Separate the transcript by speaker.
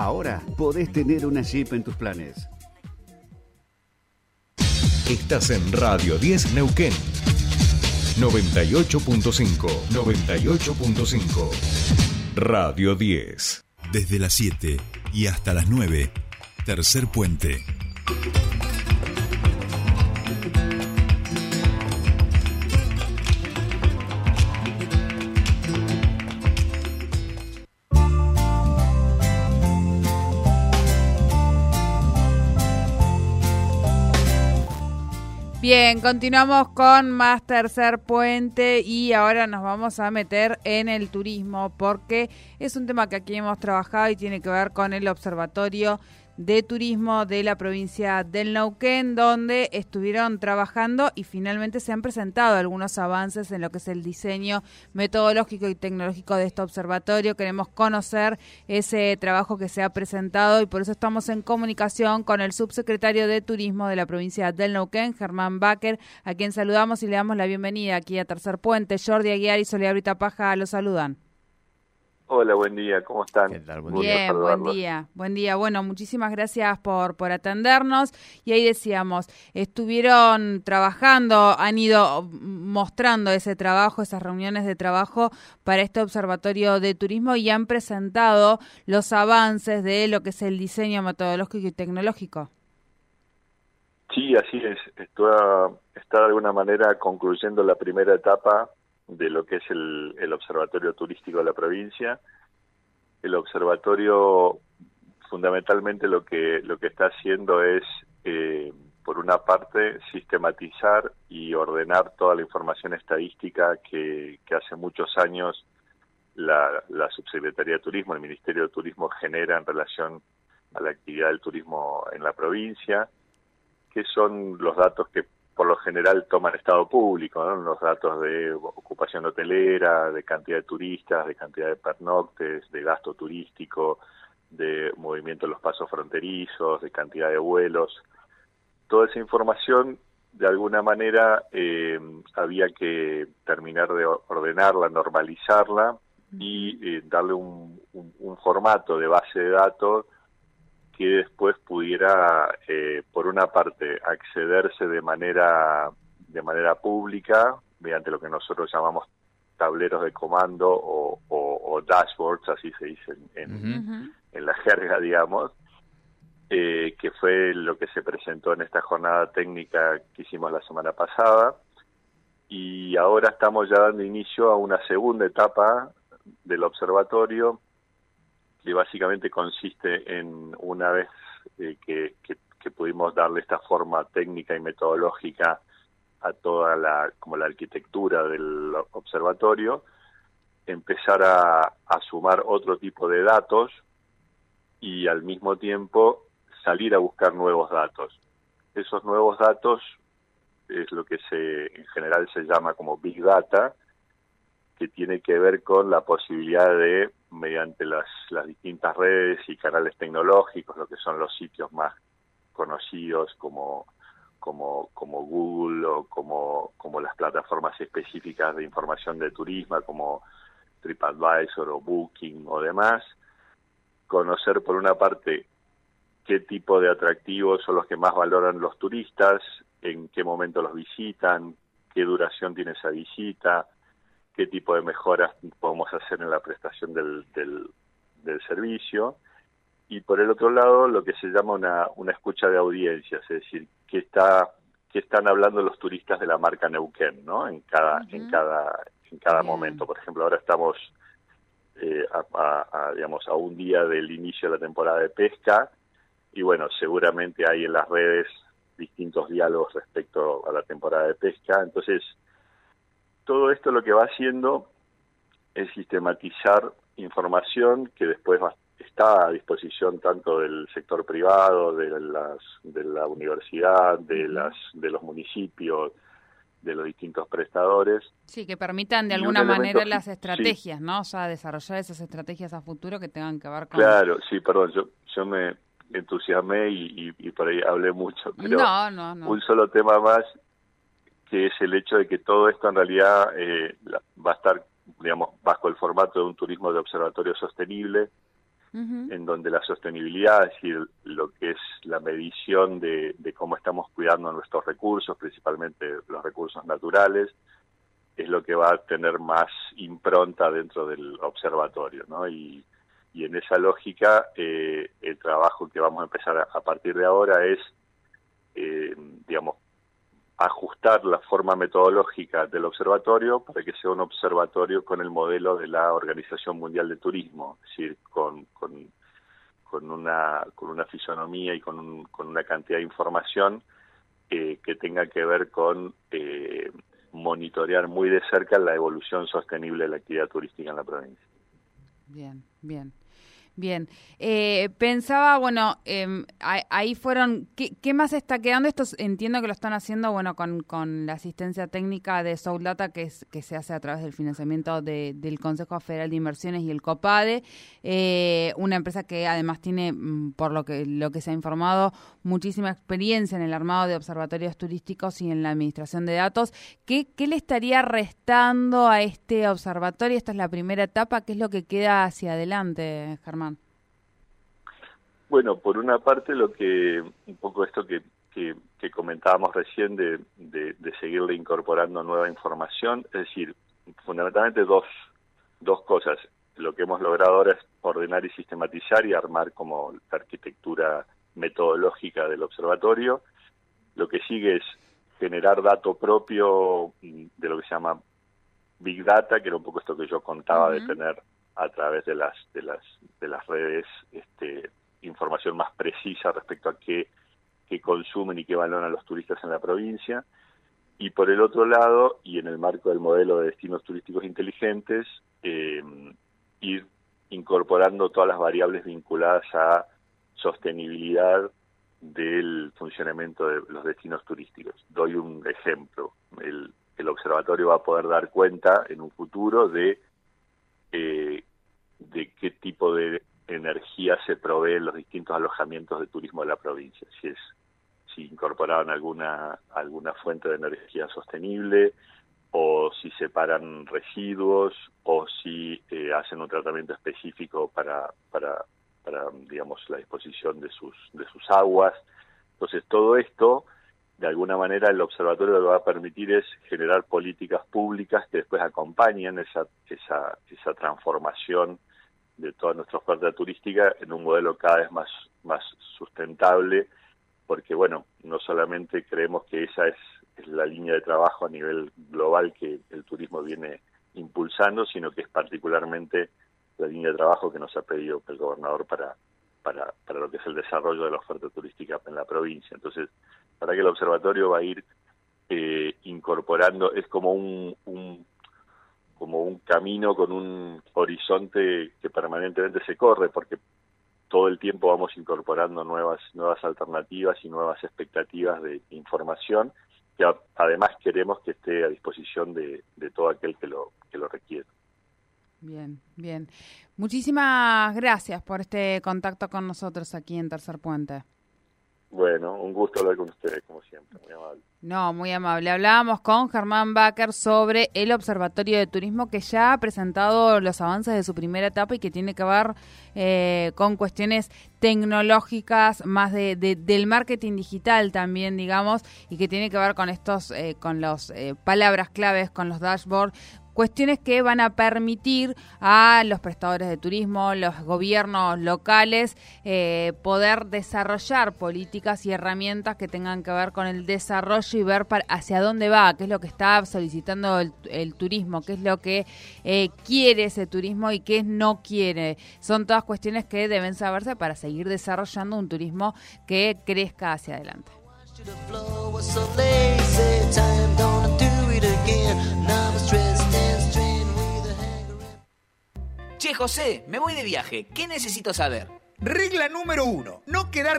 Speaker 1: Ahora podés tener una Jeep en tus planes.
Speaker 2: Estás en Radio 10 Neuquén. 98.5. 98.5. Radio 10.
Speaker 3: Desde las 7 y hasta las 9. Tercer puente.
Speaker 4: Bien, continuamos con más tercer puente y ahora nos vamos a meter en el turismo porque es un tema que aquí hemos trabajado y tiene que ver con el observatorio de Turismo de la provincia del Neuquén, donde estuvieron trabajando y finalmente se han presentado algunos avances en lo que es el diseño metodológico y tecnológico de este observatorio. Queremos conocer ese trabajo que se ha presentado y por eso estamos en comunicación con el subsecretario de Turismo de la provincia del Neuquén, Germán Baker, a quien saludamos y le damos la bienvenida aquí a Tercer Puente. Jordi Aguiar y Soledad Paja lo saludan.
Speaker 5: Hola, buen día, ¿cómo están?
Speaker 4: Bien, buen día, buen día. Bueno, muchísimas gracias por, por atendernos. Y ahí decíamos, estuvieron trabajando, han ido mostrando ese trabajo, esas reuniones de trabajo para este Observatorio de Turismo y han presentado los avances de lo que es el diseño metodológico y tecnológico.
Speaker 5: Sí, así es. Está, está de alguna manera concluyendo la primera etapa de lo que es el, Observatorio Turístico de la provincia. El observatorio fundamentalmente lo que, lo que está haciendo es, eh, por una parte, sistematizar y ordenar toda la información estadística que, que hace muchos años la, la Subsecretaría de Turismo, el Ministerio de Turismo genera en relación a la actividad del turismo en la provincia, que son los datos que lo general toman estado público, los datos de ocupación hotelera, de cantidad de turistas, de cantidad de pernoctes, de gasto turístico, de movimiento de los pasos fronterizos, de cantidad de vuelos. Toda esa información, de alguna manera, eh, había que terminar de ordenarla, normalizarla y eh, darle un formato de base de datos que después pudiera, eh, por una parte, accederse de manera, de manera pública mediante lo que nosotros llamamos tableros de comando o, dashboards, así se dice en, en, la jerga, digamos, eh, que fue lo que se presentó en esta jornada técnica que hicimos la semana pasada. Y ahora estamos ya dando inicio a una segunda etapa del observatorio que básicamente consiste en una vez eh, que, pudimos darle esta forma técnica y metodológica a toda la como la arquitectura del observatorio empezar a, a sumar otro tipo de datos y al mismo tiempo salir a buscar nuevos datos. Esos nuevos datos es lo que se en general se llama como big data que tiene que ver con la posibilidad de, mediante las, distintas redes y canales tecnológicos, lo que son los sitios más conocidos como, como, como Google o como, como las plataformas específicas de información de turismo, como TripAdvisor o Booking o demás, conocer por una parte qué tipo de atractivos son los que más valoran los turistas, en qué momento los visitan, qué duración tiene esa visita, qué tipo de mejoras podemos hacer en la prestación del, del, servicio. Y por el otro lado, lo que se llama una, una escucha de audiencias, es decir, qué está qué están hablando los turistas de la marca Neuquén, ¿no? En cada en cada en cada momento. Por ejemplo, ahora estamos eh, a, digamos a un día del inicio de la temporada de pesca y bueno, seguramente hay en las redes distintos diálogos respecto a la temporada de pesca. Entonces, todo esto lo que va haciendo es sistematizar información que después está a disposición tanto del sector privado, de las de la universidad, de las de los municipios, de los distintos prestadores.
Speaker 4: Sí, que permitan de alguna manera las estrategias, ¿no? O sea, desarrollar esas estrategias a futuro que tengan que ver con...
Speaker 5: Claro, sí, perdón, yo, yo me entusiasmé y, y, por ahí hablé mucho, pero
Speaker 4: no, no, no.
Speaker 5: un solo tema más que es el hecho de que todo esto en realidad eh, va a estar, digamos, bajo el formato de un turismo de observatorio sostenible, en donde la sostenibilidad, es decir, lo que es la medición de, cómo estamos cuidando nuestros recursos, principalmente los recursos naturales, es lo que va a tener más impronta dentro del observatorio, ¿no? Y, en esa lógica, eh, el trabajo que vamos a empezar a, partir de ahora es, eh, digamos, ajustar la forma metodológica del observatorio para que sea un observatorio con el modelo de la Organización Mundial de Turismo, es decir, con, con, una, con una fisonomía y con, con una cantidad de información eh, que tenga que ver con eh, monitorear muy de cerca la evolución sostenible de la actividad turística en la provincia.
Speaker 4: Bien, bien. Bien, eh, pensaba, bueno, eh, ahí fueron, ¿qué, más está quedando? Esto entiendo que lo están haciendo, bueno, con, con la asistencia técnica de Soul Data, que, es, que se hace a través del financiamiento del Consejo Federal de Inversiones y el COPADE, eh, una empresa que además tiene, mm, por lo que, lo que se ha informado, muchísima experiencia en el armado de observatorios turísticos y en la administración de datos. ¿Qué, qué le estaría restando a este observatorio? Esta es la primera etapa, ¿qué es lo que queda hacia adelante, Germán?
Speaker 5: Bueno, por una parte lo que, un poco esto que, que, comentábamos recién de, de, seguirle incorporando nueva información, es decir, fundamentalmente dos, dos cosas. Lo que hemos logrado ahora es ordenar y sistematizar y armar como la arquitectura metodológica del observatorio. Lo que sigue es generar dato propio de lo que se llama Big Data, que era un poco esto que yo contaba de tener a través de las de las de las redes este, información más precisa respecto a qué, qué consumen y qué valoran los turistas en la provincia. Y por el otro lado, y en el marco del modelo de destinos turísticos inteligentes, eh, ir incorporando todas las variables vinculadas a sostenibilidad del funcionamiento de los destinos turísticos. Doy un ejemplo. El, el observatorio va a poder dar cuenta en un futuro de eh, de qué tipo de energía se provee en los distintos alojamientos de turismo de la provincia, si es si incorporaban alguna alguna fuente de energía sostenible o si separan residuos o si eh, hacen un tratamiento específico para para para digamos la disposición de sus de sus aguas. Entonces todo esto de alguna manera el observatorio lo que va a permitir es generar políticas públicas que después acompañen esa esa esa transformación de toda nuestra oferta turística en un modelo cada vez más, más sustentable, porque bueno, no solamente creemos que esa es, la línea de trabajo a nivel global que el turismo viene impulsando, sino que es particularmente la línea de trabajo que nos ha pedido el gobernador para, para, para lo que es el desarrollo de la oferta turística en la provincia. Entonces, para que el observatorio va a ir eh, incorporando, es como un, un como un camino con un horizonte que permanentemente se corre, porque todo el tiempo vamos incorporando nuevas, nuevas alternativas y nuevas expectativas de información que además queremos que esté a disposición de, de todo aquel que lo, que lo requiere.
Speaker 4: Bien, bien. Muchísimas gracias por este contacto con nosotros aquí en Tercer Puente.
Speaker 5: Bueno, un gusto hablar con ustedes, como siempre, muy amable.
Speaker 4: No, muy amable. Hablábamos con Germán Baker sobre el Observatorio de Turismo que ya ha presentado los avances de su primera etapa y que tiene que ver eh, con cuestiones tecnológicas, más de, del marketing digital también, digamos, y que tiene que ver con estos, eh, con las eh, palabras claves, con los dashboards, cuestiones que van a permitir a los prestadores de turismo, los gobiernos locales, eh, poder desarrollar políticas y herramientas que tengan que ver con el desarrollo y ver hacia dónde va, qué es lo que está solicitando el, turismo, qué es lo que eh, quiere ese turismo y qué no quiere. Son todas cuestiones que deben saberse para seguir desarrollando un turismo que crezca hacia adelante.
Speaker 6: Che, José, me voy de viaje. ¿Qué necesito saber?
Speaker 7: Regla número uno, no quedar